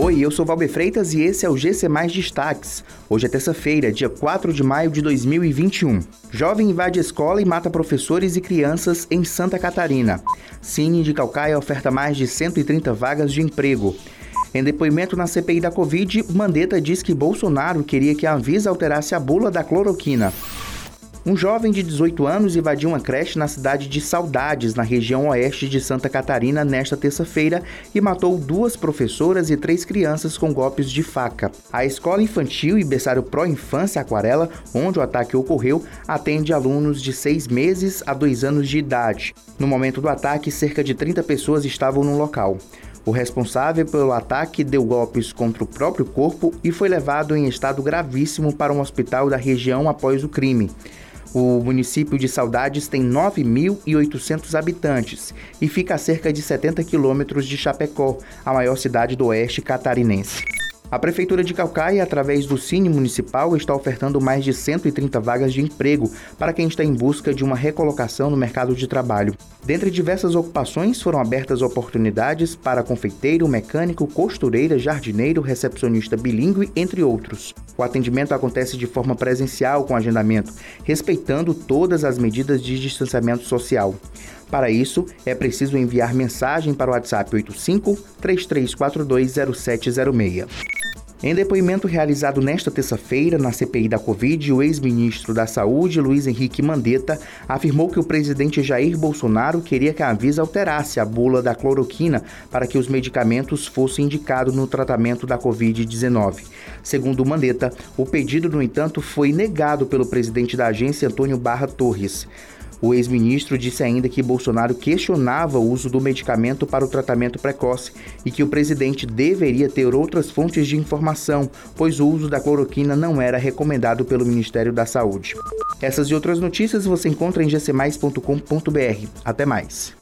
Oi, eu sou Valber Freitas e esse é o GC Mais Destaques. Hoje é terça-feira, dia 4 de maio de 2021. Jovem invade escola e mata professores e crianças em Santa Catarina. Cine de Calcaia oferta mais de 130 vagas de emprego. Em depoimento na CPI da Covid, Mandetta diz que Bolsonaro queria que a Anvisa alterasse a bula da cloroquina. Um jovem de 18 anos invadiu uma creche na cidade de Saudades, na região oeste de Santa Catarina, nesta terça-feira e matou duas professoras e três crianças com golpes de faca. A escola infantil e berçário pró-infância Aquarela, onde o ataque ocorreu, atende alunos de seis meses a dois anos de idade. No momento do ataque, cerca de 30 pessoas estavam no local. O responsável pelo ataque deu golpes contra o próprio corpo e foi levado em estado gravíssimo para um hospital da região após o crime. O município de Saudades tem 9.800 habitantes e fica a cerca de 70 quilômetros de Chapecó, a maior cidade do oeste catarinense. A Prefeitura de Calcaia, através do Cine Municipal, está ofertando mais de 130 vagas de emprego para quem está em busca de uma recolocação no mercado de trabalho. Dentre diversas ocupações, foram abertas oportunidades para confeiteiro, mecânico, costureira, jardineiro, recepcionista bilíngue, entre outros. O atendimento acontece de forma presencial com agendamento, respeitando todas as medidas de distanciamento social. Para isso, é preciso enviar mensagem para o WhatsApp 85 33420706. Em depoimento realizado nesta terça-feira na CPI da Covid, o ex-ministro da Saúde, Luiz Henrique Mandetta, afirmou que o presidente Jair Bolsonaro queria que a Anvisa alterasse a bula da cloroquina para que os medicamentos fossem indicados no tratamento da Covid-19. Segundo Mandetta, o pedido, no entanto, foi negado pelo presidente da agência, Antônio Barra Torres. O ex-ministro disse ainda que Bolsonaro questionava o uso do medicamento para o tratamento precoce e que o presidente deveria ter outras fontes de informação, pois o uso da cloroquina não era recomendado pelo Ministério da Saúde. Essas e outras notícias você encontra em gcmais.com.br. Até mais.